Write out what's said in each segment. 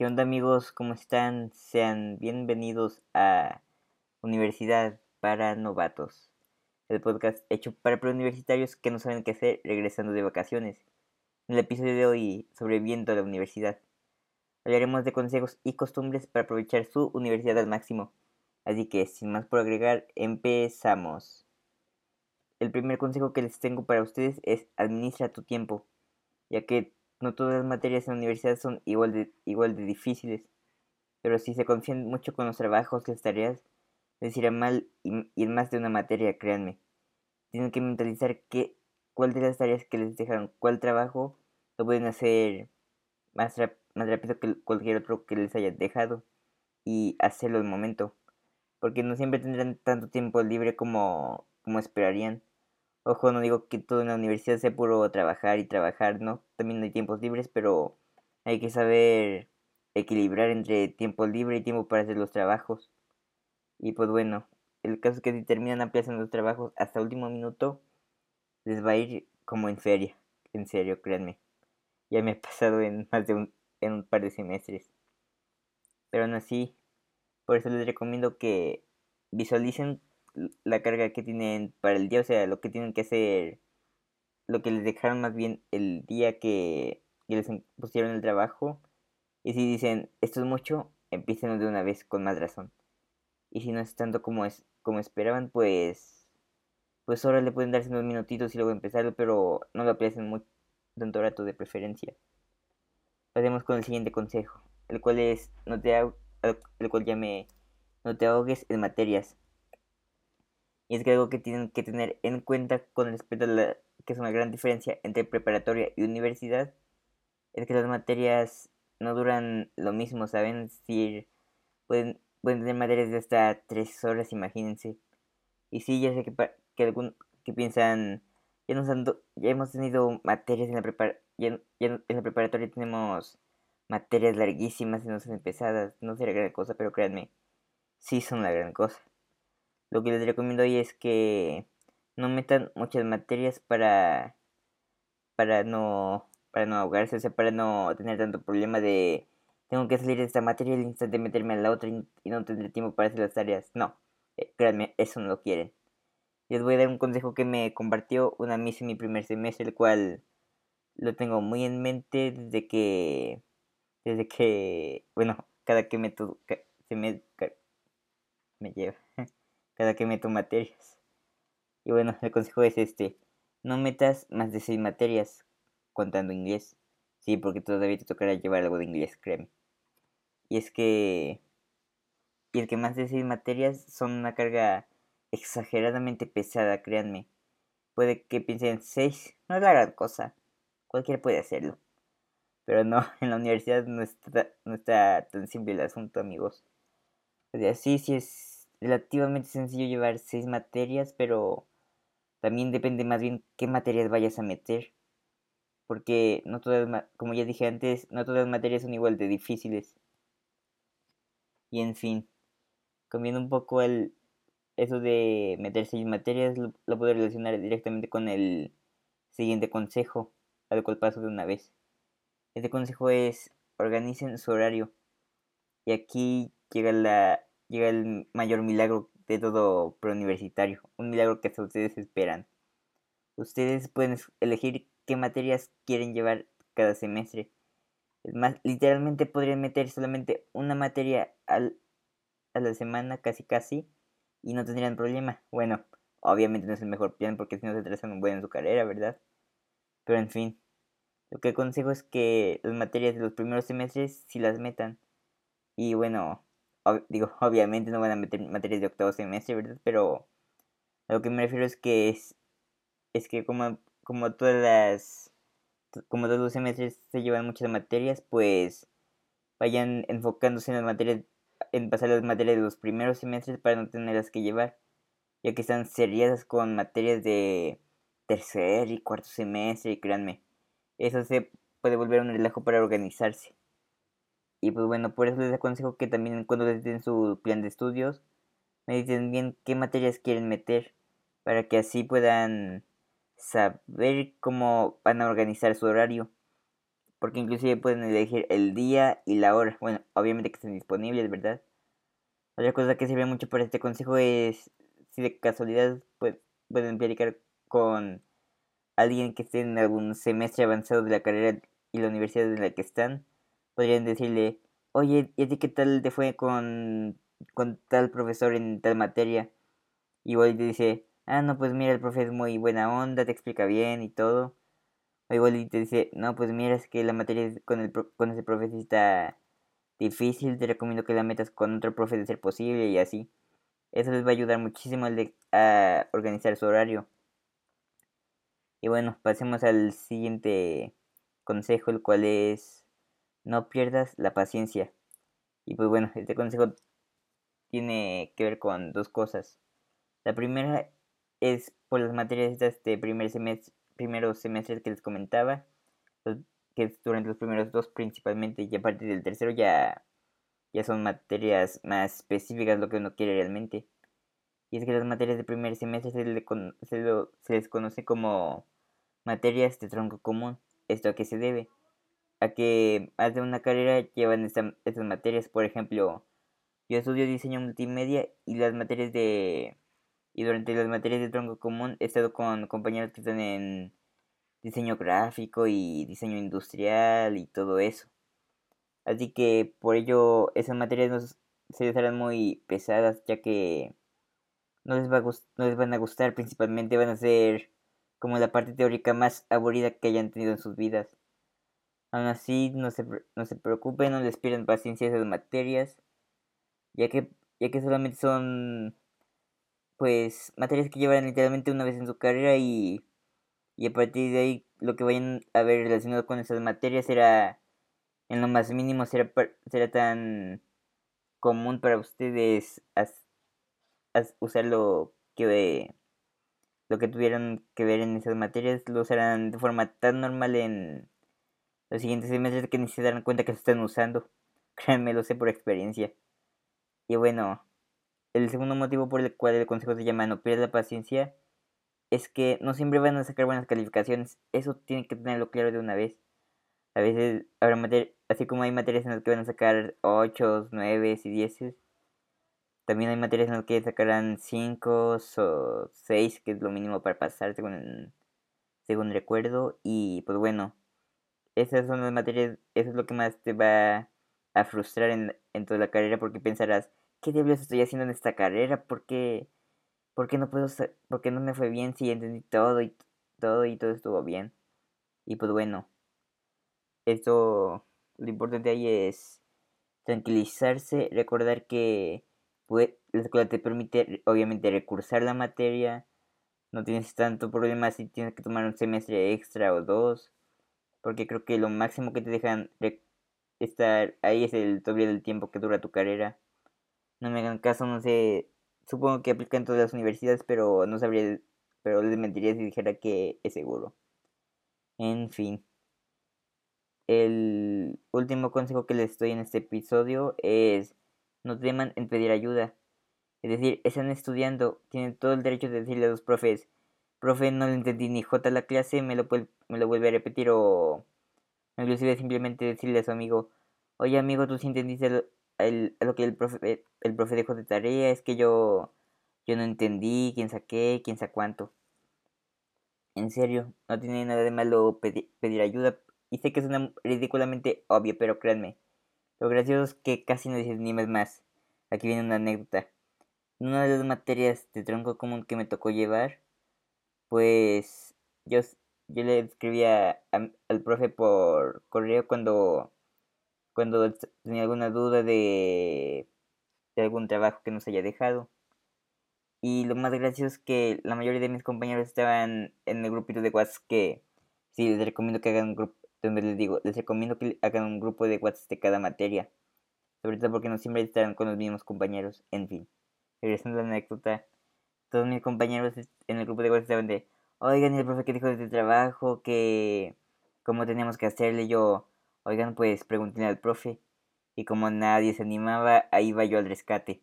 ¿Qué onda amigos? ¿Cómo están? Sean bienvenidos a Universidad para Novatos, el podcast hecho para preuniversitarios que no saben qué hacer regresando de vacaciones. En el episodio de hoy, sobreviviendo a la universidad, hablaremos de consejos y costumbres para aprovechar su universidad al máximo. Así que, sin más por agregar, empezamos. El primer consejo que les tengo para ustedes es administra tu tiempo, ya que no todas las materias en la universidad son igual de, igual de difíciles, pero si se confían mucho con los trabajos, las tareas, les irá mal y, en más de una materia, créanme. Tienen que mentalizar que, cuál de las tareas que les dejaron, cuál trabajo, lo pueden hacer más, más rápido que cualquier otro que les haya dejado y hacerlo al momento. Porque no siempre tendrán tanto tiempo libre como, como esperarían. Ojo, no digo que todo en la universidad sea puro trabajar y trabajar, ¿no? También hay tiempos libres, pero hay que saber equilibrar entre tiempo libre y tiempo para hacer los trabajos. Y pues bueno, el caso es que si terminan aplazando los trabajos hasta último minuto, les va a ir como en feria. En serio, créanme. Ya me ha pasado en más de un, en un par de semestres. Pero aún así, por eso les recomiendo que visualicen la carga que tienen para el día, o sea, lo que tienen que hacer, lo que les dejaron más bien el día que, les pusieron el trabajo. Y si dicen, esto es mucho, empiecen de una vez con más razón. Y si no es tanto como, es, como esperaban, pues, pues ahora le pueden darse unos minutitos y luego empezarlo, pero no lo aprecian mucho, tanto rato de preferencia. Pasemos con el siguiente consejo, el cual es, no te, el cual llame, no te ahogues en materias y es que algo que tienen que tener en cuenta con respecto a la que es una gran diferencia entre preparatoria y universidad, es que las materias no duran lo mismo, ¿saben? decir, pueden, pueden tener materias de hasta tres horas, imagínense. Y sí, ya sé que, que, algún, que piensan, ya, nos ya hemos tenido materias en la, prepar, ya, en la preparatoria tenemos materias larguísimas y no son pesadas, no será gran cosa, pero créanme, sí son la gran cosa. Lo que les recomiendo hoy es que no metan muchas materias para para no para no ahogarse, o sea, para no tener tanto problema de tengo que salir de esta materia al instante meterme a la otra y, no tendré tiempo para hacer las tareas. No, eh, créanme, eso no lo quieren. Les voy a dar un consejo que me compartió una misa en mi primer semestre, el cual lo tengo muy en mente desde que desde que bueno, cada que me se me me lleva cada que meto materias. Y bueno, el consejo es este, no metas más de seis materias contando inglés. Sí, porque todavía te tocará llevar algo de inglés, créeme. Y es que... Y el que más de seis materias son una carga exageradamente pesada, créanme. Puede que piensen seis, no es la gran cosa. Cualquiera puede hacerlo. Pero no, en la universidad no está, no está tan simple el asunto, amigos. O sea, es relativamente sencillo llevar seis materias, pero también depende más bien qué materias vayas a meter. Porque no todas, como ya dije antes, no todas las materias son igual de difíciles. Y en fin, cambiando un poco el, eso de meter seis materias, lo, lo puedo relacionar directamente con el siguiente consejo, al cual paso de una vez. Este consejo es organicen su horario. Y aquí llega la llega el mayor milagro de todo preuniversitario, un milagro que hasta ustedes esperan. Ustedes pueden elegir qué materias quieren llevar cada semestre. Es más, literalmente podrían meter solamente una materia al, a la semana, casi casi, y no tendrían problema. Bueno, obviamente no es el mejor plan porque si no se trazan un buen en su carrera, ¿verdad? Pero en fin, lo que aconsejo es que las materias de los primeros semestres si las metan. Y bueno, digo, obviamente no van a meter materias de octavo semestre, ¿verdad? Pero a lo que me refiero es que es, es que como, como todas las, como todos los semestres se llevan muchas materias, pues vayan enfocándose en las materias, en pasar las materias de los primeros semestres para no tenerlas que llevar, ya que están seriadas con materias de tercer y cuarto semestre, y créanme, eso se puede volver un relajo para organizarse. Y pues bueno, por eso les aconsejo que también cuando den su plan de estudios, me dicen bien qué materias quieren meter para que así puedan saber cómo van a organizar su horario. porque inclusive pueden elegir el día y la hora. Bueno, obviamente que estén disponibles, ¿verdad? Otra cosa que sirve mucho para este consejo es si de casualidad pues, pueden platicar con alguien que esté en algún semestre avanzado de la carrera y la universidad en la que están, podrían decirle, oye, ¿y a qué tal te fue con, con tal profesor en tal materia? Y igual te dice, ah, no, pues mira, el profe es muy buena onda, te explica bien y todo. O igual te dice, no, pues mira, es que la materia con, el, con ese profe está difícil, te recomiendo que la metas con otro profe de ser posible y así. Eso les va a ayudar muchísimo a organizar su horario. Y bueno, pasemos al siguiente consejo, el cual es no pierdas la paciencia. Y pues bueno, este consejo tiene que ver con dos cosas. La primera es por las materias de este primer semestre, primeros semestres que les comentaba, que es durante los primeros dos principalmente, y a partir del tercero ya, ya son materias más específicas lo que uno quiere realmente. Y es que las materias de primer semestre se, se les conoce como materias de tronco común. ¿Esto a qué se debe? A que de una carrera llevan estas materias. Por ejemplo, yo estudio diseño multimedia y las materias de... Y durante las materias de tronco común he estado con compañeros que están en diseño gráfico y diseño industrial y todo eso. Así que por ello esas materias se les harán muy pesadas ya que no les, va a no les van a gustar, principalmente van a ser como la parte teórica más aburrida que hayan tenido en sus vidas. Aún así, no se, no se preocupen, no les pierdan paciencia esas materias, ya que, ya que solamente son, pues, materias que llevarán literalmente una vez en su carrera y, y a partir de ahí lo que vayan a ver relacionado con esas materias será, en lo más mínimo, será, será tan común para ustedes usarlo que lo que tuvieron que ver en esas materias lo usarán de forma tan normal en los siguientes semestres que ni se darán cuenta que lo están usando. Créanme, lo sé por experiencia. Y bueno, el segundo motivo por el cual el consejo se llama no pierda la paciencia es que no siempre van a sacar buenas calificaciones. Eso tienen que tenerlo claro de una vez. A veces habrá materias, así como hay materias en las que van a sacar 8, 9 y 10 también hay materias en las que sacarán 5 o 6, que es lo mínimo para pasar según, según recuerdo. Y pues bueno, esas son las materias, eso es lo que más te va a frustrar en, en toda la carrera porque pensarás, ¿qué diablos estoy haciendo en esta carrera? ¿Por qué, no puedo, por qué no me fue bien si entendí todo y todo y todo estuvo bien? Y pues bueno, esto, lo importante ahí es tranquilizarse, recordar que pues, la escuela te permite obviamente recursar la materia, no tienes tanto problema si tienes que tomar un semestre extra o dos, porque creo que lo máximo que te dejan estar ahí es el doble del tiempo que dura tu carrera. No me hagan caso, no sé, supongo que aplica en todas las universidades, pero no sabría, pero les mentiría si dijera que es seguro. En fin. El último consejo que les doy en este episodio es no teman en pedir ayuda. Es decir, están estudiando, tienen todo el derecho de decirle a los profes, profe, no le entendí ni J la clase, me lo, me lo vuelve a repetir o inclusive simplemente decirle a su amigo, oye amigo, tú sí entendiste lo, lo que el profe, el profe dejó de tarea, es que yo, yo no entendí, quién saqué, quién sabe cuánto. En serio, no tiene nada de malo pedir ayuda. Y sé que es una ridículamente obvio, pero créanme, lo gracioso es que casi no dices ni más. Aquí viene una anécdota. En una de las materias de tronco común que me tocó llevar, pues yo, yo le escribía al profe por correo cuando, cuando tenía alguna duda de, de algún trabajo que nos haya dejado. Y lo más gracioso es que la mayoría de mis compañeros estaban en el grupito de WhatsApp que sí les recomiendo que hagan un grupo donde les digo, les recomiendo que hagan un grupo de WhatsApp de cada materia, sobre todo porque no siempre estarán con los mismos compañeros, en fin. Regresando a la anécdota, todos mis compañeros en el grupo de WhatsApp estaban de, oigan, el profe que dijo de este trabajo, que cómo teníamos que hacerle, yo, oigan, pues pregúntenle al profe. Y como nadie se animaba, ahí iba yo al rescate.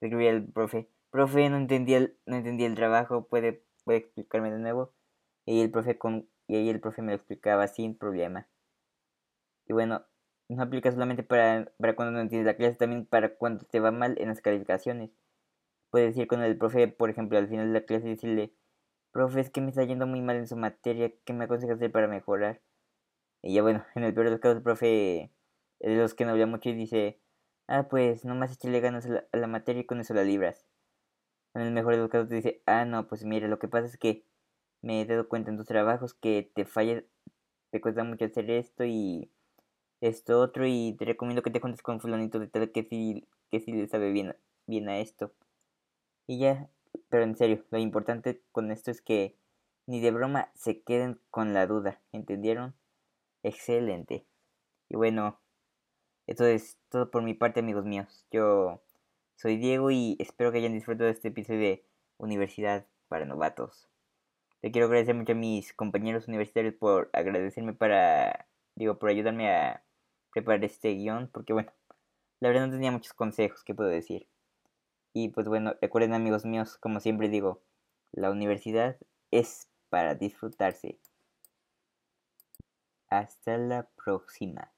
Le escribí al profe, profe, no entendí el, no entendí el trabajo, ¿puede, puede explicarme de nuevo? Y el profe con y ahí el profe me lo explicaba sin problema. Y bueno, no aplica solamente para, para cuando no entiendes la clase, también para cuando te va mal en las calificaciones. Puedes ir con el profe, por ejemplo, al final de la clase y decirle, profe, es que me está yendo muy mal en su materia, ¿qué me aconseja hacer para mejorar? Y ya bueno, en el peor de los casos, el profe es de los que no habla mucho y dice, ah, pues nomás échale ganas a la, a la materia y con eso la libras. En el mejor de los casos te dice, ah, no, pues mira, lo que pasa es que me he dado cuenta en tus trabajos que te falla, te cuesta mucho hacer esto y esto otro y te recomiendo que te juntes con fulanito de tal que sí, que sí le sabe bien, bien a esto. Y ya, pero en serio, lo importante con esto es que ni de broma se queden con la duda, ¿entendieron? Excelente. Y bueno, eso es todo por mi parte, amigos míos. Yo soy Diego y espero que hayan disfrutado de este episodio de Universidad para Novatos. Le quiero agradecer mucho a mis compañeros universitarios por agradecerme para, digo, por ayudarme a preparar este guion, porque bueno, la verdad no tenía muchos consejos que puedo decir. Y pues bueno, recuerden amigos míos, como siempre digo, la universidad es para disfrutarse. Hasta la próxima.